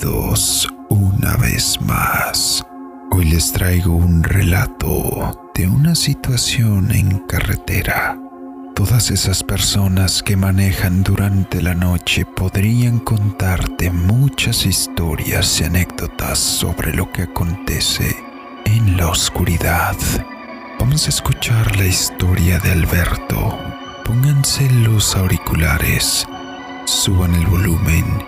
Bienvenidos una vez más. Hoy les traigo un relato de una situación en carretera. Todas esas personas que manejan durante la noche podrían contarte muchas historias y anécdotas sobre lo que acontece en la oscuridad. Vamos a escuchar la historia de Alberto. Pónganse los auriculares, suban el volumen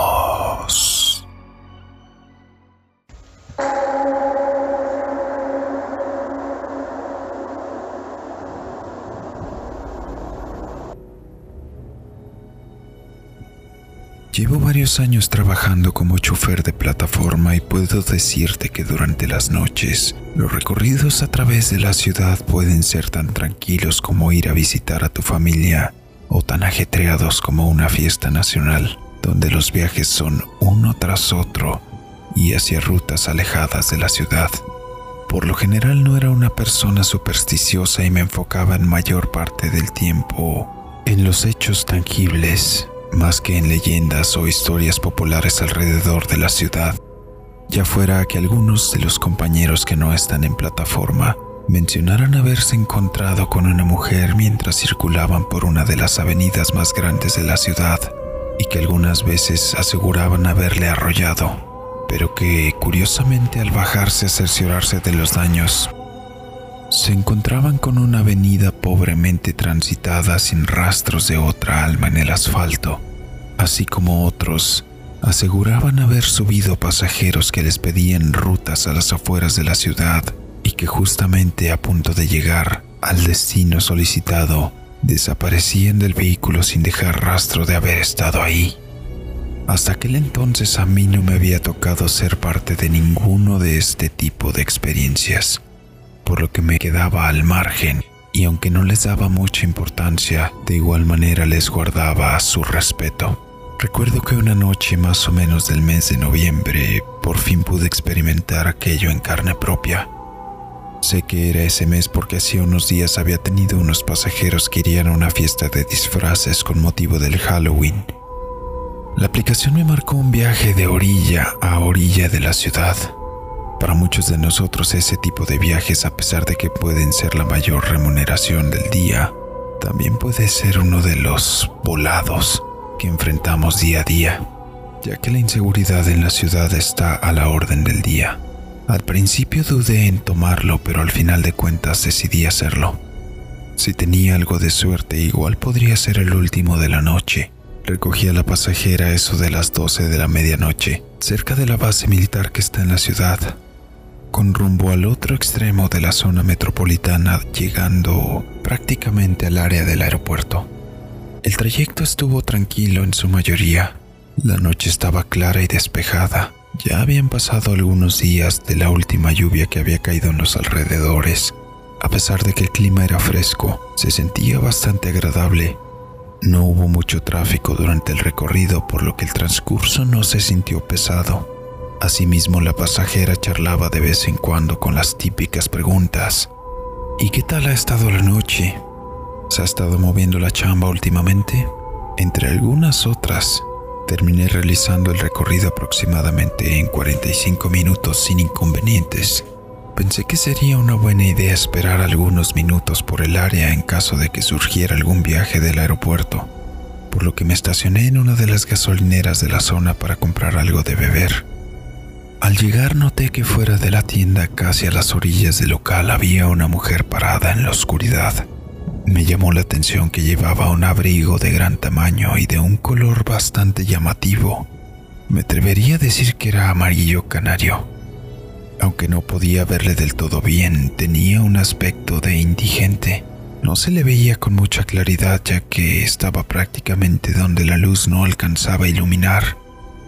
Llevo varios años trabajando como chofer de plataforma y puedo decirte que durante las noches los recorridos a través de la ciudad pueden ser tan tranquilos como ir a visitar a tu familia o tan ajetreados como una fiesta nacional, donde los viajes son uno tras otro y hacia rutas alejadas de la ciudad. Por lo general no era una persona supersticiosa y me enfocaba en mayor parte del tiempo en los hechos tangibles más que en leyendas o historias populares alrededor de la ciudad, ya fuera que algunos de los compañeros que no están en plataforma mencionaran haberse encontrado con una mujer mientras circulaban por una de las avenidas más grandes de la ciudad y que algunas veces aseguraban haberle arrollado, pero que curiosamente al bajarse a cerciorarse de los daños, se encontraban con una avenida pobremente transitada sin rastros de otra alma en el asfalto, así como otros aseguraban haber subido pasajeros que les pedían rutas a las afueras de la ciudad y que justamente a punto de llegar al destino solicitado desaparecían del vehículo sin dejar rastro de haber estado ahí. Hasta aquel entonces a mí no me había tocado ser parte de ninguno de este tipo de experiencias por lo que me quedaba al margen y aunque no les daba mucha importancia, de igual manera les guardaba su respeto. Recuerdo que una noche más o menos del mes de noviembre por fin pude experimentar aquello en carne propia. Sé que era ese mes porque hacía unos días había tenido unos pasajeros que irían a una fiesta de disfraces con motivo del Halloween. La aplicación me marcó un viaje de orilla a orilla de la ciudad. Para muchos de nosotros ese tipo de viajes, a pesar de que pueden ser la mayor remuneración del día, también puede ser uno de los volados que enfrentamos día a día, ya que la inseguridad en la ciudad está a la orden del día. Al principio dudé en tomarlo, pero al final de cuentas decidí hacerlo. Si tenía algo de suerte, igual podría ser el último de la noche. Recogí a la pasajera eso de las 12 de la medianoche, cerca de la base militar que está en la ciudad con rumbo al otro extremo de la zona metropolitana, llegando prácticamente al área del aeropuerto. El trayecto estuvo tranquilo en su mayoría. La noche estaba clara y despejada. Ya habían pasado algunos días de la última lluvia que había caído en los alrededores. A pesar de que el clima era fresco, se sentía bastante agradable. No hubo mucho tráfico durante el recorrido, por lo que el transcurso no se sintió pesado. Asimismo, la pasajera charlaba de vez en cuando con las típicas preguntas. ¿Y qué tal ha estado la noche? ¿Se ha estado moviendo la chamba últimamente? Entre algunas otras, terminé realizando el recorrido aproximadamente en 45 minutos sin inconvenientes. Pensé que sería una buena idea esperar algunos minutos por el área en caso de que surgiera algún viaje del aeropuerto, por lo que me estacioné en una de las gasolineras de la zona para comprar algo de beber. Al llegar noté que fuera de la tienda, casi a las orillas del local, había una mujer parada en la oscuridad. Me llamó la atención que llevaba un abrigo de gran tamaño y de un color bastante llamativo. Me atrevería a decir que era amarillo canario. Aunque no podía verle del todo bien, tenía un aspecto de indigente. No se le veía con mucha claridad ya que estaba prácticamente donde la luz no alcanzaba a iluminar.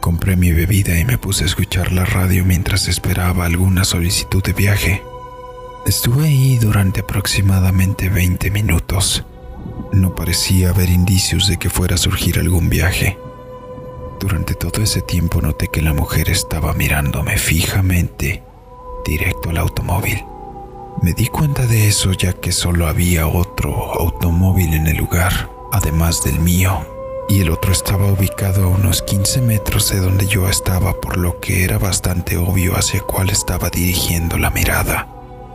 Compré mi bebida y me puse a escuchar la radio mientras esperaba alguna solicitud de viaje. Estuve ahí durante aproximadamente 20 minutos. No parecía haber indicios de que fuera a surgir algún viaje. Durante todo ese tiempo noté que la mujer estaba mirándome fijamente directo al automóvil. Me di cuenta de eso ya que solo había otro automóvil en el lugar, además del mío, y el otro estaba ubicado a unos 15 metros de donde yo estaba, por lo que era bastante obvio hacia cuál estaba dirigiendo la mirada.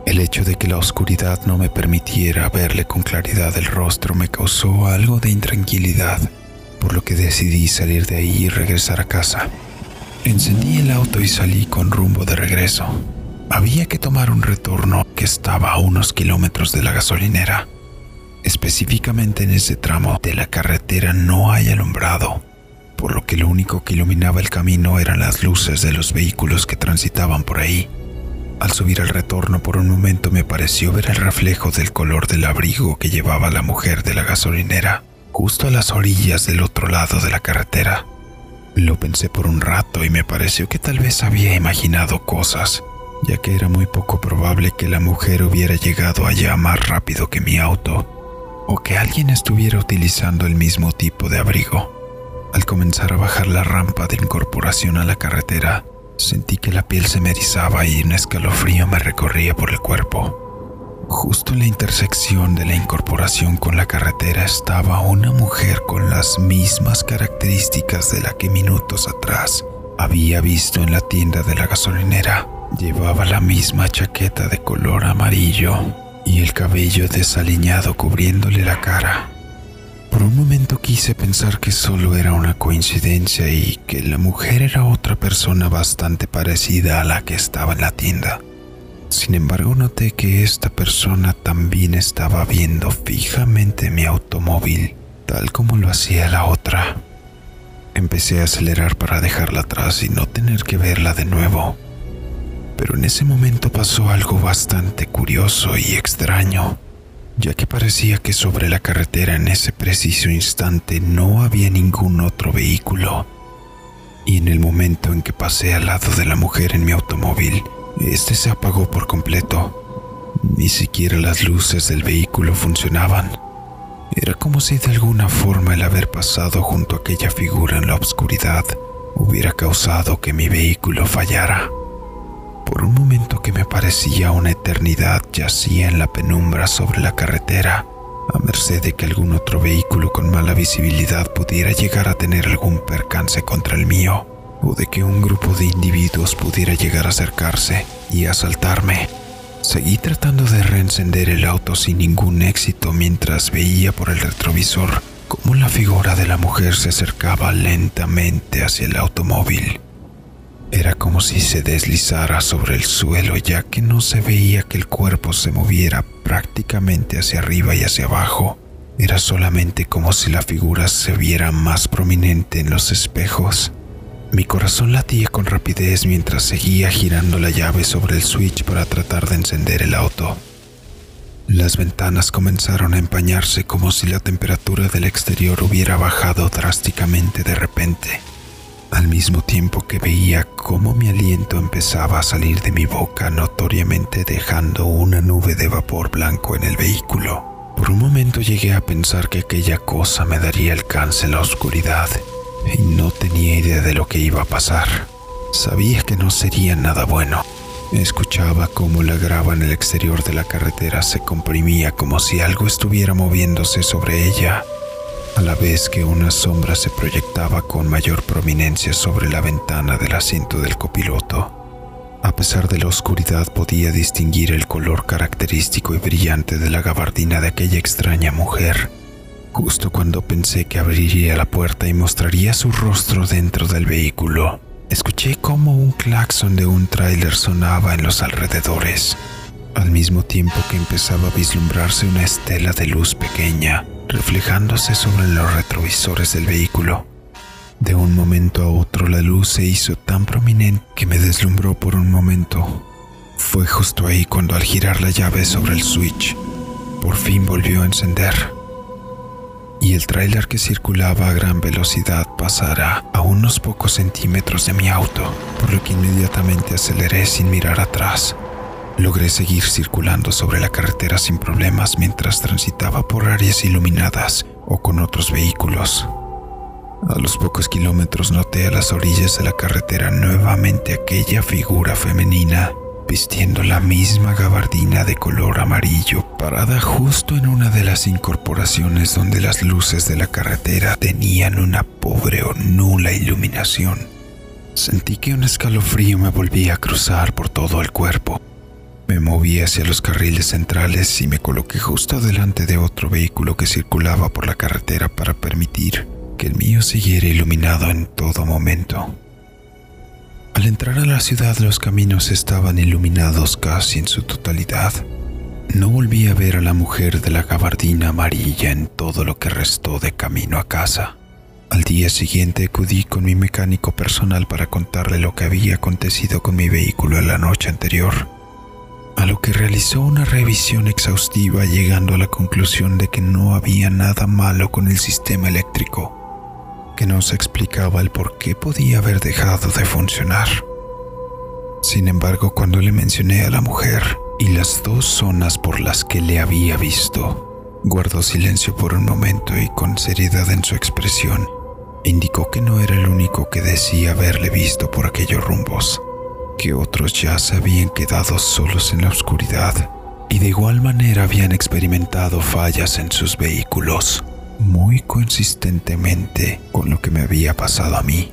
El hecho de que la oscuridad no me permitiera verle con claridad el rostro me causó algo de intranquilidad, por lo que decidí salir de ahí y regresar a casa. Encendí el auto y salí con rumbo de regreso. Había que tomar un retorno que estaba a unos kilómetros de la gasolinera. Específicamente en ese tramo de la carretera no hay alumbrado, por lo que lo único que iluminaba el camino eran las luces de los vehículos que transitaban por ahí. Al subir al retorno por un momento me pareció ver el reflejo del color del abrigo que llevaba la mujer de la gasolinera, justo a las orillas del otro lado de la carretera. Lo pensé por un rato y me pareció que tal vez había imaginado cosas, ya que era muy poco probable que la mujer hubiera llegado allá más rápido que mi auto, o que alguien estuviera utilizando el mismo tipo de abrigo. Al comenzar a bajar la rampa de incorporación a la carretera, sentí que la piel se me erizaba y un escalofrío me recorría por el cuerpo. Justo en la intersección de la incorporación con la carretera estaba una mujer con las mismas características de la que minutos atrás había visto en la tienda de la gasolinera. Llevaba la misma chaqueta de color amarillo y el cabello desaliñado cubriéndole la cara. Por un momento quise pensar que solo era una coincidencia y que la mujer era otra persona bastante parecida a la que estaba en la tienda. Sin embargo, noté que esta persona también estaba viendo fijamente mi automóvil, tal como lo hacía la otra. Empecé a acelerar para dejarla atrás y no tener que verla de nuevo pero en ese momento pasó algo bastante curioso y extraño, ya que parecía que sobre la carretera en ese preciso instante no había ningún otro vehículo. Y en el momento en que pasé al lado de la mujer en mi automóvil, este se apagó por completo. Ni siquiera las luces del vehículo funcionaban. Era como si de alguna forma el haber pasado junto a aquella figura en la oscuridad hubiera causado que mi vehículo fallara. Por un momento que me parecía una eternidad yacía en la penumbra sobre la carretera, a merced de que algún otro vehículo con mala visibilidad pudiera llegar a tener algún percance contra el mío, o de que un grupo de individuos pudiera llegar a acercarse y asaltarme. Seguí tratando de reencender el auto sin ningún éxito mientras veía por el retrovisor cómo la figura de la mujer se acercaba lentamente hacia el automóvil. Era como si se deslizara sobre el suelo ya que no se veía que el cuerpo se moviera prácticamente hacia arriba y hacia abajo. Era solamente como si la figura se viera más prominente en los espejos. Mi corazón latía con rapidez mientras seguía girando la llave sobre el switch para tratar de encender el auto. Las ventanas comenzaron a empañarse como si la temperatura del exterior hubiera bajado drásticamente de repente al mismo tiempo que veía cómo mi aliento empezaba a salir de mi boca notoriamente dejando una nube de vapor blanco en el vehículo. Por un momento llegué a pensar que aquella cosa me daría alcance en la oscuridad y no tenía idea de lo que iba a pasar. Sabía que no sería nada bueno. Escuchaba cómo la grava en el exterior de la carretera se comprimía como si algo estuviera moviéndose sobre ella a la vez que una sombra se proyectaba con mayor prominencia sobre la ventana del asiento del copiloto. A pesar de la oscuridad podía distinguir el color característico y brillante de la gabardina de aquella extraña mujer. Justo cuando pensé que abriría la puerta y mostraría su rostro dentro del vehículo, escuché como un claxon de un tráiler sonaba en los alrededores, al mismo tiempo que empezaba a vislumbrarse una estela de luz pequeña reflejándose sobre los retrovisores del vehículo. De un momento a otro la luz se hizo tan prominente que me deslumbró por un momento. Fue justo ahí cuando al girar la llave sobre el switch, por fin volvió a encender. Y el tráiler que circulaba a gran velocidad pasara a unos pocos centímetros de mi auto, por lo que inmediatamente aceleré sin mirar atrás. Logré seguir circulando sobre la carretera sin problemas mientras transitaba por áreas iluminadas o con otros vehículos. A los pocos kilómetros noté a las orillas de la carretera nuevamente aquella figura femenina, vistiendo la misma gabardina de color amarillo, parada justo en una de las incorporaciones donde las luces de la carretera tenían una pobre o nula iluminación. Sentí que un escalofrío me volvía a cruzar por todo el cuerpo. Me moví hacia los carriles centrales y me coloqué justo delante de otro vehículo que circulaba por la carretera para permitir que el mío siguiera iluminado en todo momento. Al entrar a la ciudad los caminos estaban iluminados casi en su totalidad. No volví a ver a la mujer de la gabardina amarilla en todo lo que restó de camino a casa. Al día siguiente acudí con mi mecánico personal para contarle lo que había acontecido con mi vehículo la noche anterior a lo que realizó una revisión exhaustiva llegando a la conclusión de que no había nada malo con el sistema eléctrico, que no se explicaba el por qué podía haber dejado de funcionar. Sin embargo, cuando le mencioné a la mujer y las dos zonas por las que le había visto, guardó silencio por un momento y con seriedad en su expresión, indicó que no era el único que decía haberle visto por aquellos rumbos que otros ya se habían quedado solos en la oscuridad y de igual manera habían experimentado fallas en sus vehículos, muy consistentemente con lo que me había pasado a mí.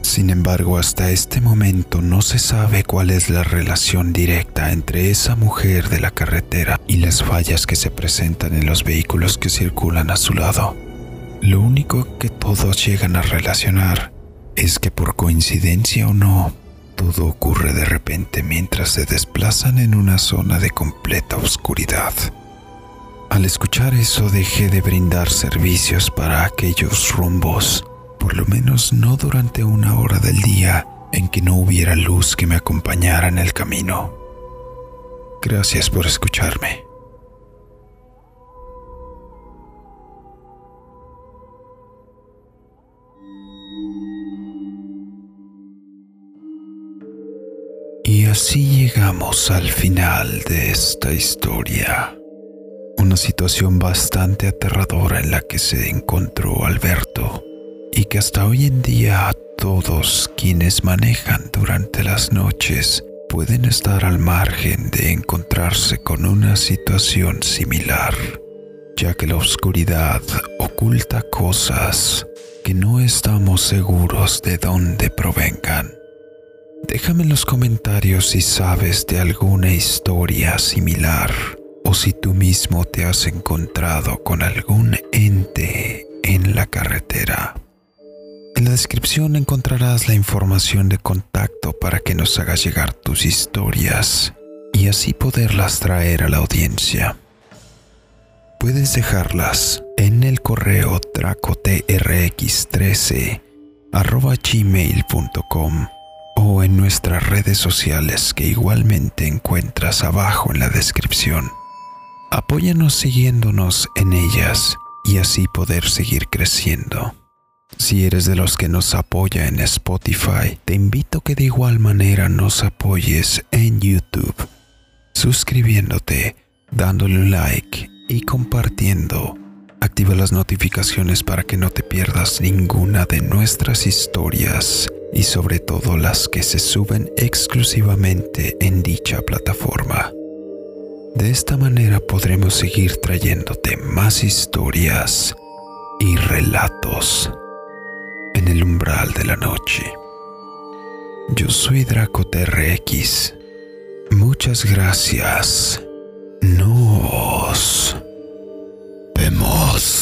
Sin embargo, hasta este momento no se sabe cuál es la relación directa entre esa mujer de la carretera y las fallas que se presentan en los vehículos que circulan a su lado. Lo único que todos llegan a relacionar es que por coincidencia o no, todo ocurre de repente mientras se desplazan en una zona de completa oscuridad. Al escuchar eso dejé de brindar servicios para aquellos rumbos, por lo menos no durante una hora del día en que no hubiera luz que me acompañara en el camino. Gracias por escucharme. Así llegamos al final de esta historia. Una situación bastante aterradora en la que se encontró Alberto y que hasta hoy en día todos quienes manejan durante las noches pueden estar al margen de encontrarse con una situación similar, ya que la oscuridad oculta cosas que no estamos seguros de dónde provengan. Déjame en los comentarios si sabes de alguna historia similar o si tú mismo te has encontrado con algún ente en la carretera. En la descripción encontrarás la información de contacto para que nos hagas llegar tus historias y así poderlas traer a la audiencia. Puedes dejarlas en el correo tracotrx13 gmail.com o en nuestras redes sociales que igualmente encuentras abajo en la descripción. Apóyanos siguiéndonos en ellas y así poder seguir creciendo. Si eres de los que nos apoya en Spotify, te invito que de igual manera nos apoyes en YouTube, suscribiéndote, dándole un like y compartiendo. Activa las notificaciones para que no te pierdas ninguna de nuestras historias y sobre todo las que se suben exclusivamente en dicha plataforma. De esta manera podremos seguir trayéndote más historias y relatos en el umbral de la noche. Yo soy Draco TRX. Muchas gracias. Nos vemos.